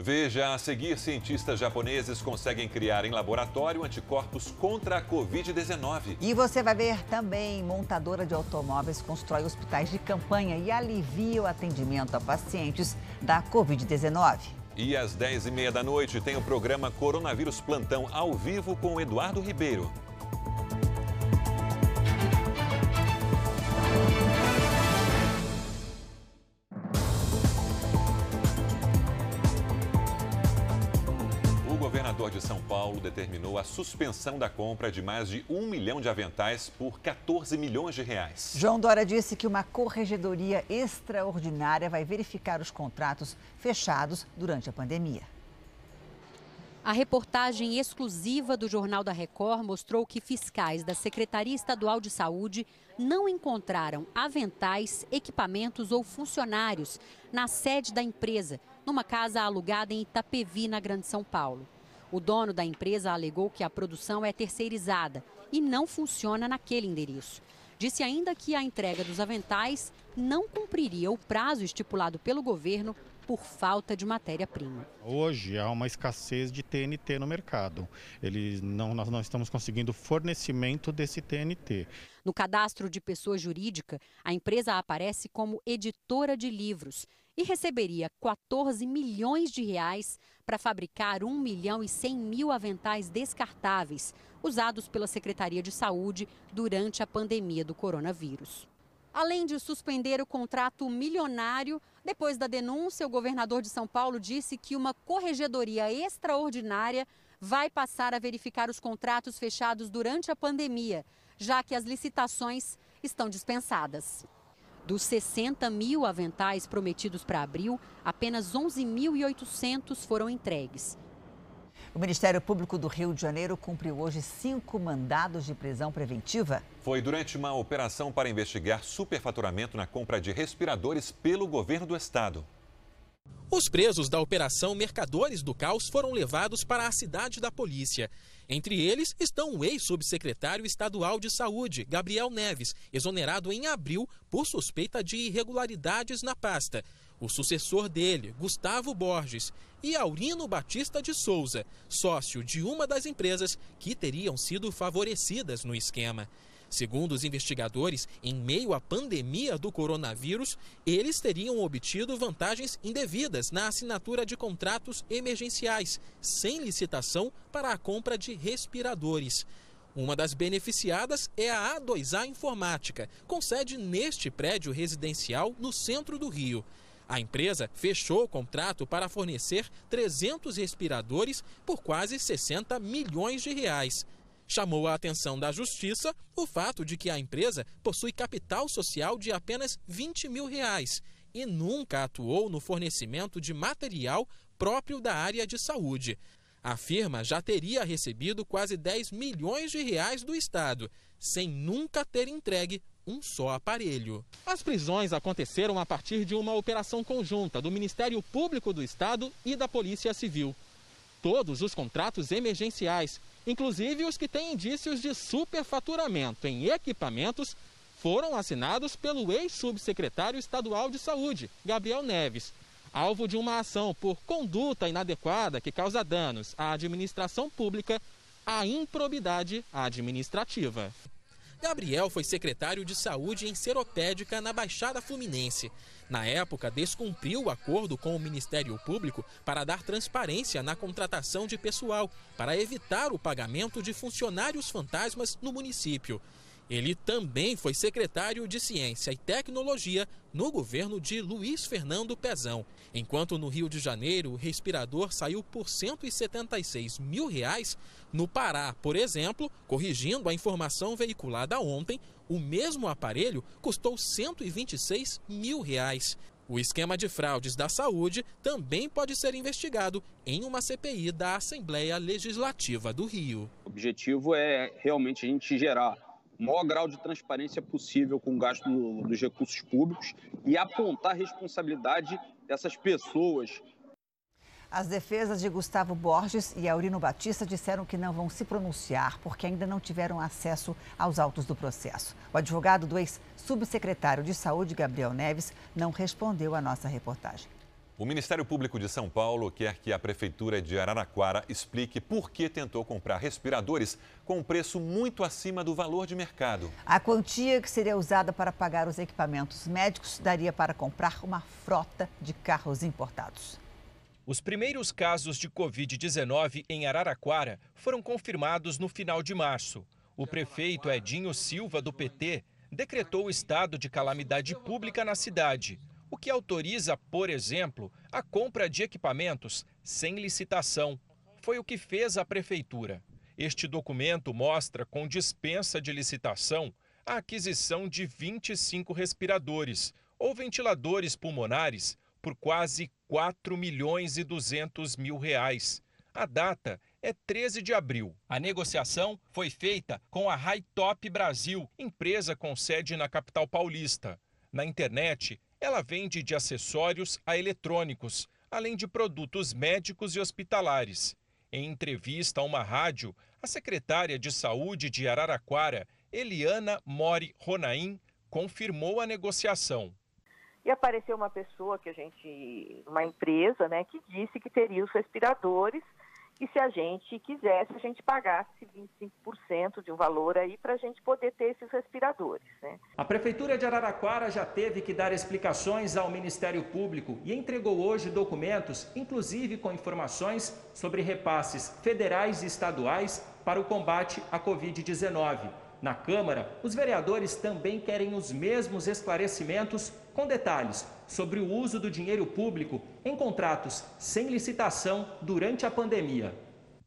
Veja a seguir: cientistas japoneses conseguem criar em laboratório anticorpos contra a Covid-19. E você vai ver também: montadora de automóveis constrói hospitais de campanha e alivia o atendimento a pacientes da Covid-19. E às 10h30 da noite tem o programa Coronavírus Plantão ao vivo com Eduardo Ribeiro. Paulo determinou a suspensão da compra de mais de um milhão de aventais por 14 milhões de reais. João Dória disse que uma corregedoria extraordinária vai verificar os contratos fechados durante a pandemia. A reportagem exclusiva do Jornal da Record mostrou que fiscais da Secretaria Estadual de Saúde não encontraram aventais, equipamentos ou funcionários na sede da empresa, numa casa alugada em Itapevi, na Grande São Paulo. O dono da empresa alegou que a produção é terceirizada e não funciona naquele endereço. Disse ainda que a entrega dos aventais não cumpriria o prazo estipulado pelo governo por falta de matéria-prima. Hoje há uma escassez de TNT no mercado. Eles não, nós não estamos conseguindo fornecimento desse TNT. No cadastro de pessoa jurídica, a empresa aparece como editora de livros e receberia 14 milhões de reais para fabricar 1 milhão e 100 mil aventais descartáveis, usados pela Secretaria de Saúde durante a pandemia do coronavírus. Além de suspender o contrato milionário, depois da denúncia, o governador de São Paulo disse que uma corregedoria extraordinária vai passar a verificar os contratos fechados durante a pandemia, já que as licitações estão dispensadas. Dos 60 mil aventais prometidos para abril, apenas 11.800 foram entregues. O Ministério Público do Rio de Janeiro cumpriu hoje cinco mandados de prisão preventiva. Foi durante uma operação para investigar superfaturamento na compra de respiradores pelo governo do estado. Os presos da Operação Mercadores do Caos foram levados para a cidade da polícia. Entre eles estão o ex-subsecretário estadual de saúde, Gabriel Neves, exonerado em abril por suspeita de irregularidades na pasta. O sucessor dele, Gustavo Borges, e Aurino Batista de Souza, sócio de uma das empresas que teriam sido favorecidas no esquema. Segundo os investigadores, em meio à pandemia do coronavírus, eles teriam obtido vantagens indevidas na assinatura de contratos emergenciais, sem licitação para a compra de respiradores. Uma das beneficiadas é a A2A Informática, com sede neste prédio residencial no centro do Rio. A empresa fechou o contrato para fornecer 300 respiradores por quase 60 milhões de reais. Chamou a atenção da Justiça o fato de que a empresa possui capital social de apenas 20 mil reais e nunca atuou no fornecimento de material próprio da área de saúde. A firma já teria recebido quase 10 milhões de reais do Estado, sem nunca ter entregue um só aparelho. As prisões aconteceram a partir de uma operação conjunta do Ministério Público do Estado e da Polícia Civil. Todos os contratos emergenciais inclusive os que têm indícios de superfaturamento em equipamentos, foram assinados pelo ex-subsecretário estadual de saúde, Gabriel Neves, alvo de uma ação por conduta inadequada que causa danos à administração pública, à improbidade administrativa. Gabriel foi secretário de saúde em Seropédica, na Baixada Fluminense. Na época, descumpriu o acordo com o Ministério Público para dar transparência na contratação de pessoal, para evitar o pagamento de funcionários fantasmas no município. Ele também foi secretário de Ciência e Tecnologia no governo de Luiz Fernando Pezão. Enquanto no Rio de Janeiro o respirador saiu por 176 mil reais, no Pará, por exemplo, corrigindo a informação veiculada ontem, o mesmo aparelho custou 126 mil reais. O esquema de fraudes da saúde também pode ser investigado em uma CPI da Assembleia Legislativa do Rio. O objetivo é realmente a gente gerar maior grau de transparência possível com o gasto no, dos recursos públicos e apontar a responsabilidade dessas pessoas. As defesas de Gustavo Borges e Aurino Batista disseram que não vão se pronunciar porque ainda não tiveram acesso aos autos do processo. O advogado do ex-subsecretário de Saúde, Gabriel Neves, não respondeu à nossa reportagem. O Ministério Público de São Paulo quer que a Prefeitura de Araraquara explique por que tentou comprar respiradores com um preço muito acima do valor de mercado. A quantia que seria usada para pagar os equipamentos médicos daria para comprar uma frota de carros importados. Os primeiros casos de Covid-19 em Araraquara foram confirmados no final de março. O prefeito Edinho Silva, do PT, decretou o estado de calamidade pública na cidade, o que autoriza, por exemplo, a compra de equipamentos sem licitação. Foi o que fez a prefeitura. Este documento mostra, com dispensa de licitação, a aquisição de 25 respiradores ou ventiladores pulmonares por quase 4 milhões e 200 mil reais. A data é 13 de abril. A negociação foi feita com a High Top Brasil, empresa com sede na capital paulista. Na internet, ela vende de acessórios a eletrônicos, além de produtos médicos e hospitalares. Em entrevista a uma rádio, a secretária de Saúde de Araraquara, Eliana Mori Ronaim, confirmou a negociação e apareceu uma pessoa que a gente, uma empresa, né, que disse que teria os respiradores e se a gente quisesse, a gente pagasse 25% de um valor aí para a gente poder ter esses respiradores. Né? A Prefeitura de Araraquara já teve que dar explicações ao Ministério Público e entregou hoje documentos, inclusive com informações sobre repasses federais e estaduais para o combate à Covid-19. Na Câmara, os vereadores também querem os mesmos esclarecimentos com detalhes sobre o uso do dinheiro público em contratos sem licitação durante a pandemia.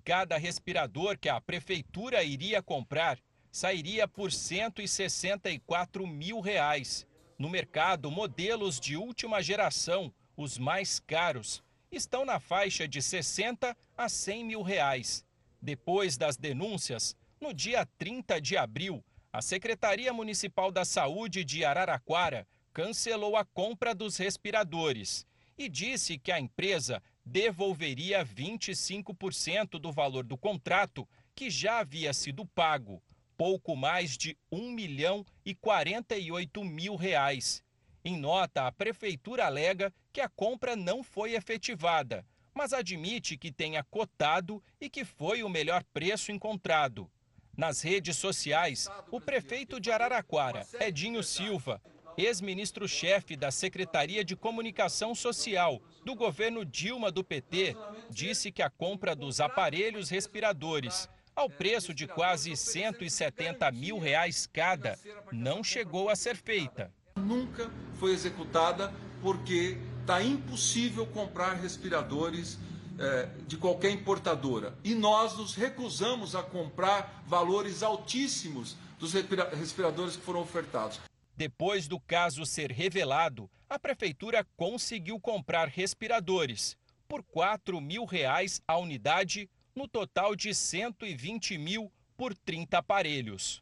Cada respirador que a prefeitura iria comprar sairia por 164 mil reais. No mercado, modelos de última geração, os mais caros, estão na faixa de 60 a 100 mil reais. Depois das denúncias, no dia 30 de abril, a Secretaria Municipal da Saúde de Araraquara cancelou a compra dos respiradores e disse que a empresa devolveria 25% do valor do contrato que já havia sido pago, pouco mais de 1 milhão e 48 mil reais. Em nota, a prefeitura alega que a compra não foi efetivada, mas admite que tenha cotado e que foi o melhor preço encontrado. Nas redes sociais, o prefeito de Araraquara, Edinho Silva, ex-ministro-chefe da Secretaria de Comunicação Social do governo Dilma do PT, disse que a compra dos aparelhos respiradores, ao preço de quase 170 mil reais cada, não chegou a ser feita. Nunca foi executada porque está impossível comprar respiradores é, de qualquer importadora. E nós nos recusamos a comprar valores altíssimos dos respiradores que foram ofertados. Depois do caso ser revelado, a prefeitura conseguiu comprar respiradores por 4 mil reais a unidade, no total de 120 mil por 30 aparelhos.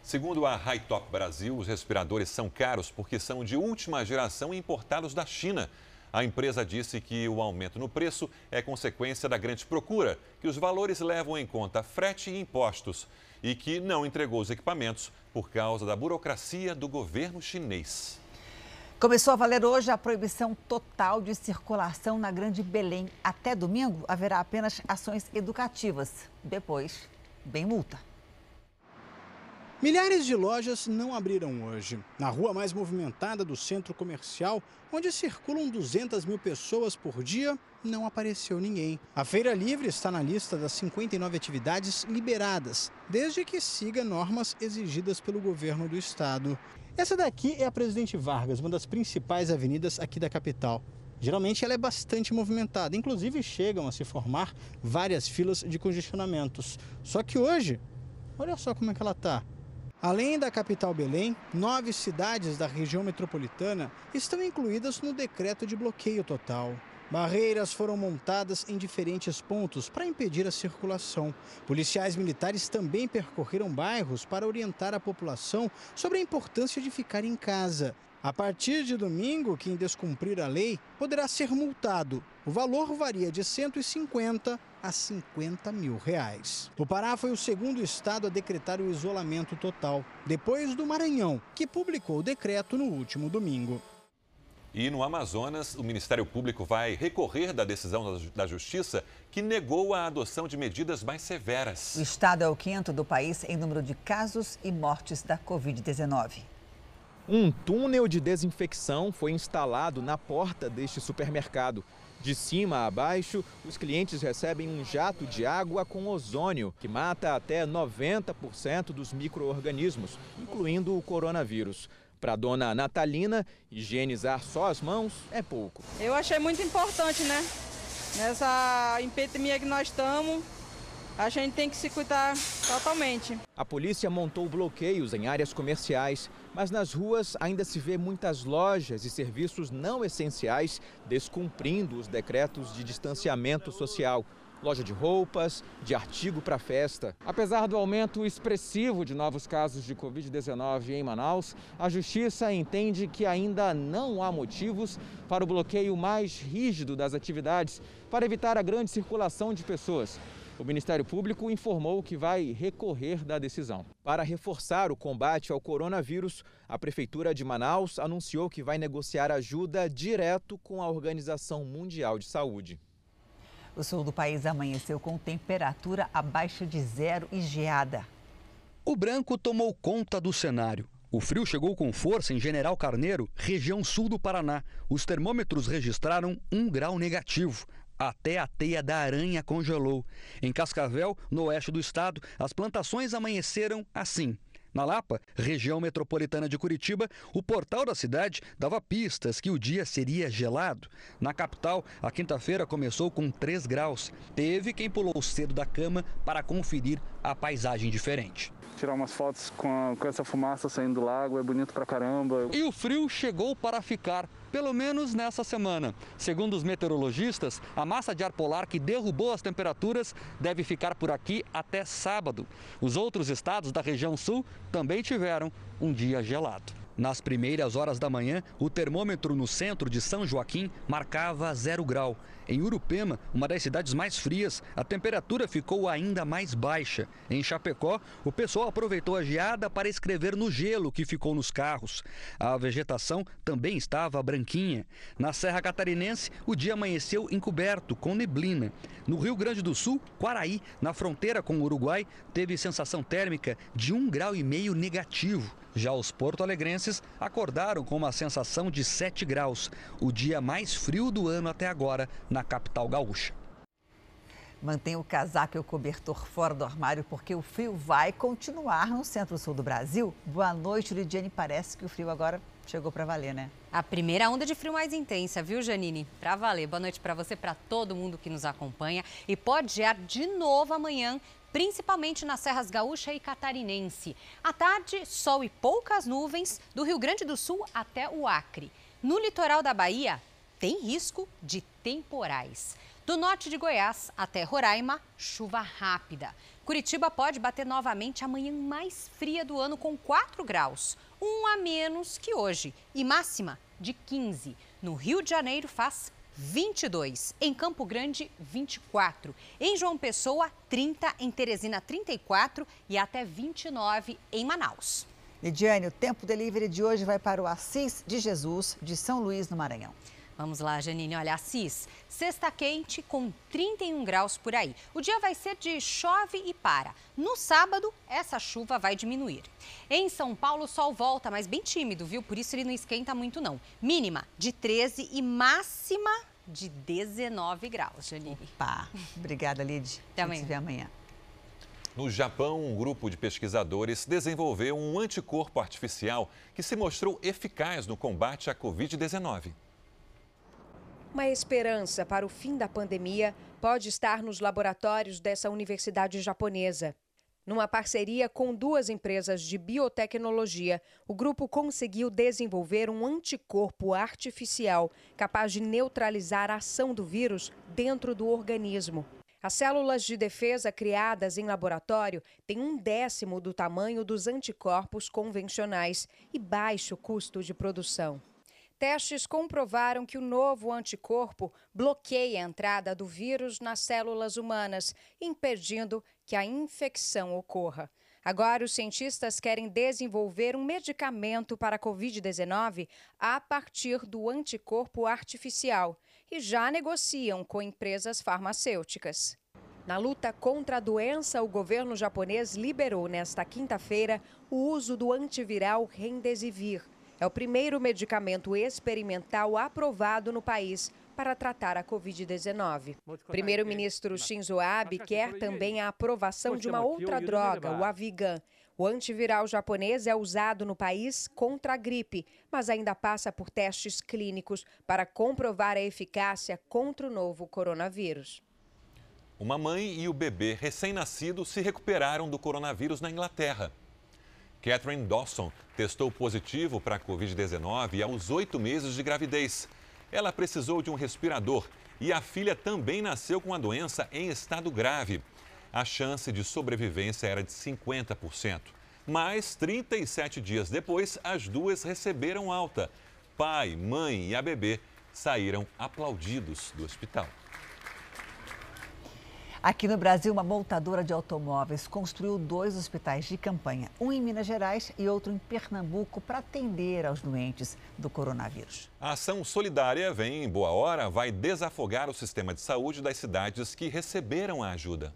Segundo a High Top Brasil, os respiradores são caros porque são de última geração e importados da China. A empresa disse que o aumento no preço é consequência da grande procura, que os valores levam em conta frete e impostos e que não entregou os equipamentos por causa da burocracia do governo chinês. Começou a valer hoje a proibição total de circulação na Grande Belém. Até domingo haverá apenas ações educativas. Depois, bem multa. Milhares de lojas não abriram hoje. Na rua mais movimentada do centro comercial, onde circulam 200 mil pessoas por dia, não apareceu ninguém. A Feira Livre está na lista das 59 atividades liberadas, desde que siga normas exigidas pelo governo do estado. Essa daqui é a Presidente Vargas, uma das principais avenidas aqui da capital. Geralmente ela é bastante movimentada, inclusive chegam a se formar várias filas de congestionamentos. Só que hoje, olha só como é que ela está. Além da capital Belém, nove cidades da região metropolitana estão incluídas no decreto de bloqueio total. Barreiras foram montadas em diferentes pontos para impedir a circulação. Policiais militares também percorreram bairros para orientar a população sobre a importância de ficar em casa. A partir de domingo, quem descumprir a lei poderá ser multado. O valor varia de 150 a 50 mil reais. O Pará foi o segundo estado a decretar o isolamento total, depois do Maranhão, que publicou o decreto no último domingo. E no Amazonas, o Ministério Público vai recorrer da decisão da Justiça que negou a adoção de medidas mais severas. O estado é o quinto do país em número de casos e mortes da Covid-19. Um túnel de desinfecção foi instalado na porta deste supermercado. De cima a baixo, os clientes recebem um jato de água com ozônio, que mata até 90% dos micro-organismos, incluindo o coronavírus. Para a dona Natalina, higienizar só as mãos é pouco. Eu achei muito importante, né? Nessa epidemia que nós estamos, a gente tem que se cuidar totalmente. A polícia montou bloqueios em áreas comerciais, mas nas ruas ainda se vê muitas lojas e serviços não essenciais descumprindo os decretos de distanciamento social loja de roupas, de artigo para festa. Apesar do aumento expressivo de novos casos de Covid-19 em Manaus, a Justiça entende que ainda não há motivos para o bloqueio mais rígido das atividades para evitar a grande circulação de pessoas. O Ministério Público informou que vai recorrer da decisão. Para reforçar o combate ao coronavírus, a Prefeitura de Manaus anunciou que vai negociar ajuda direto com a Organização Mundial de Saúde. O sul do país amanheceu com temperatura abaixo de zero e geada. O branco tomou conta do cenário. O frio chegou com força em General Carneiro, região sul do Paraná. Os termômetros registraram um grau negativo. Até a teia da aranha congelou. Em Cascavel, no oeste do estado, as plantações amanheceram assim. Na Lapa, região metropolitana de Curitiba, o portal da cidade dava pistas que o dia seria gelado. Na capital, a quinta-feira começou com 3 graus. Teve quem pulou cedo da cama para conferir a paisagem diferente tirar umas fotos com, a, com, essa fumaça saindo do lago, é bonito pra caramba. E o frio chegou para ficar pelo menos nessa semana. Segundo os meteorologistas, a massa de ar polar que derrubou as temperaturas deve ficar por aqui até sábado. Os outros estados da região sul também tiveram um dia gelado. Nas primeiras horas da manhã, o termômetro no centro de São Joaquim marcava zero grau. Em Urupema, uma das cidades mais frias, a temperatura ficou ainda mais baixa. Em Chapecó, o pessoal aproveitou a geada para escrever no gelo que ficou nos carros. A vegetação também estava branquinha. Na Serra Catarinense, o dia amanheceu encoberto, com neblina. No Rio Grande do Sul, Quaraí, na fronteira com o Uruguai, teve sensação térmica de um grau e meio negativo. Já os porto-alegrenses acordaram com uma sensação de 7 graus, o dia mais frio do ano até agora na capital gaúcha. Mantenha o casaco e o cobertor fora do armário, porque o frio vai continuar no centro-sul do Brasil. Boa noite, Lidiane. Parece que o frio agora chegou para valer, né? A primeira onda de frio mais intensa, viu, Janine? Para valer. Boa noite para você, para todo mundo que nos acompanha. E pode gear de novo amanhã principalmente nas serras gaúcha e catarinense. À tarde, sol e poucas nuvens do Rio Grande do Sul até o Acre. No litoral da Bahia, tem risco de temporais. Do norte de Goiás até Roraima, chuva rápida. Curitiba pode bater novamente a manhã mais fria do ano com 4 graus, um a menos que hoje, e máxima de 15. No Rio de Janeiro faz 22. Em Campo Grande, 24. Em João Pessoa, 30. Em Teresina, 34. E até 29 em Manaus. Lidiane, o Tempo Delivery de hoje vai para o Assis de Jesus, de São Luís, no Maranhão. Vamos lá, Janine. Olha, Assis, sexta quente com 31 graus por aí. O dia vai ser de chove e para. No sábado, essa chuva vai diminuir. Em São Paulo, o sol volta, mas bem tímido, viu? Por isso ele não esquenta muito, não. Mínima de 13 e máxima de 19 graus, Janine. Opa! Obrigada, Lid. Até amanhã. A gente se vê amanhã. No Japão, um grupo de pesquisadores desenvolveu um anticorpo artificial que se mostrou eficaz no combate à Covid-19. Uma esperança para o fim da pandemia pode estar nos laboratórios dessa universidade japonesa. Numa parceria com duas empresas de biotecnologia, o grupo conseguiu desenvolver um anticorpo artificial capaz de neutralizar a ação do vírus dentro do organismo. As células de defesa criadas em laboratório têm um décimo do tamanho dos anticorpos convencionais e baixo custo de produção. Testes comprovaram que o novo anticorpo bloqueia a entrada do vírus nas células humanas, impedindo que a infecção ocorra. Agora, os cientistas querem desenvolver um medicamento para a Covid-19 a partir do anticorpo artificial e já negociam com empresas farmacêuticas. Na luta contra a doença, o governo japonês liberou nesta quinta-feira o uso do antiviral Remdesivir é o primeiro medicamento experimental aprovado no país para tratar a Covid-19. Primeiro-ministro Shinzo Abe quer também a aprovação de uma outra droga, o Avigan. O antiviral japonês é usado no país contra a gripe, mas ainda passa por testes clínicos para comprovar a eficácia contra o novo coronavírus. Uma mãe e o bebê recém-nascido se recuperaram do coronavírus na Inglaterra. Catherine Dawson testou positivo para a Covid-19 aos oito meses de gravidez. Ela precisou de um respirador e a filha também nasceu com a doença em estado grave. A chance de sobrevivência era de 50%. Mas 37 dias depois, as duas receberam alta. Pai, mãe e a bebê saíram aplaudidos do hospital. Aqui no Brasil, uma montadora de automóveis construiu dois hospitais de campanha, um em Minas Gerais e outro em Pernambuco, para atender aos doentes do coronavírus. A ação solidária vem em boa hora, vai desafogar o sistema de saúde das cidades que receberam a ajuda.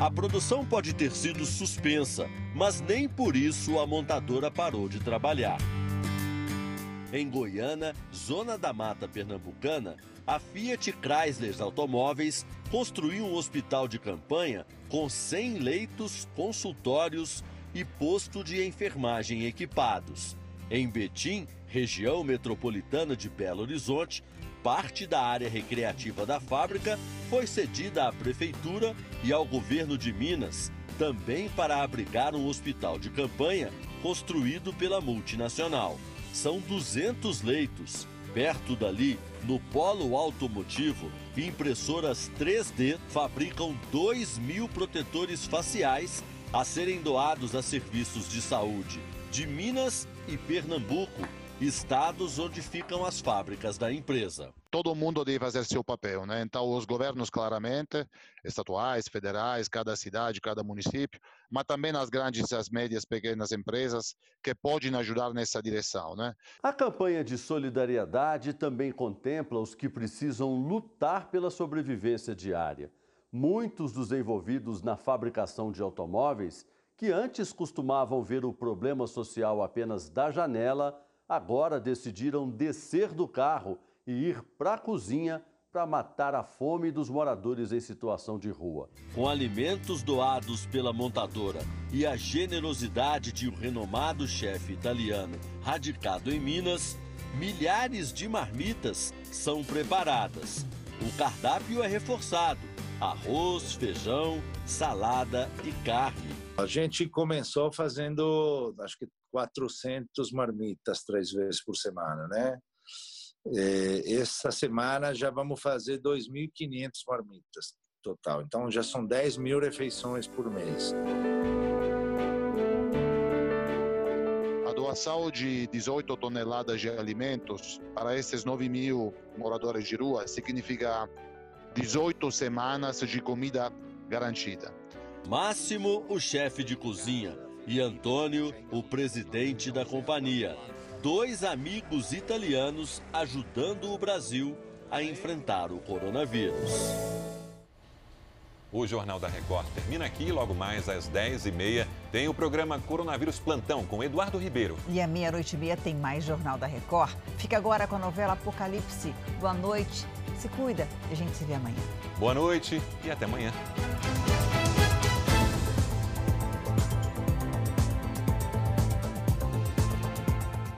A produção pode ter sido suspensa, mas nem por isso a montadora parou de trabalhar. Em Goiânia, zona da mata pernambucana, a Fiat Chrysler Automóveis construiu um hospital de campanha com 100 leitos, consultórios e posto de enfermagem equipados. Em Betim, região metropolitana de Belo Horizonte, parte da área recreativa da fábrica foi cedida à prefeitura e ao governo de Minas, também para abrigar um hospital de campanha construído pela multinacional são 200 leitos. Perto dali, no polo automotivo, impressoras 3D fabricam 2 mil protetores faciais a serem doados a serviços de saúde de Minas e Pernambuco estados onde ficam as fábricas da empresa. Todo mundo deve fazer seu papel, né? Então, os governos, claramente, estaduais, federais, cada cidade, cada município, mas também as grandes, as médias, pequenas empresas que podem ajudar nessa direção, né? A campanha de solidariedade também contempla os que precisam lutar pela sobrevivência diária. Muitos dos envolvidos na fabricação de automóveis, que antes costumavam ver o problema social apenas da janela, agora decidiram descer do carro e ir para a cozinha para matar a fome dos moradores em situação de rua. Com alimentos doados pela montadora e a generosidade de um renomado chefe italiano radicado em Minas, milhares de marmitas são preparadas. O cardápio é reforçado: arroz, feijão, salada e carne. A gente começou fazendo, acho que 400 marmitas três vezes por semana, né? É, essa semana já vamos fazer 2.500 marmitas total. Então já são 10 mil refeições por mês. A doação de 18 toneladas de alimentos para esses 9 mil moradores de rua significa 18 semanas de comida garantida. Máximo, o chefe de cozinha, e Antônio, o presidente da companhia. Dois amigos italianos ajudando o Brasil a enfrentar o coronavírus. O Jornal da Record termina aqui. Logo mais às 10h30 tem o programa Coronavírus Plantão com Eduardo Ribeiro. E à meia-noite e meia tem mais Jornal da Record. Fica agora com a novela Apocalipse. Boa noite, se cuida e a gente se vê amanhã. Boa noite e até amanhã.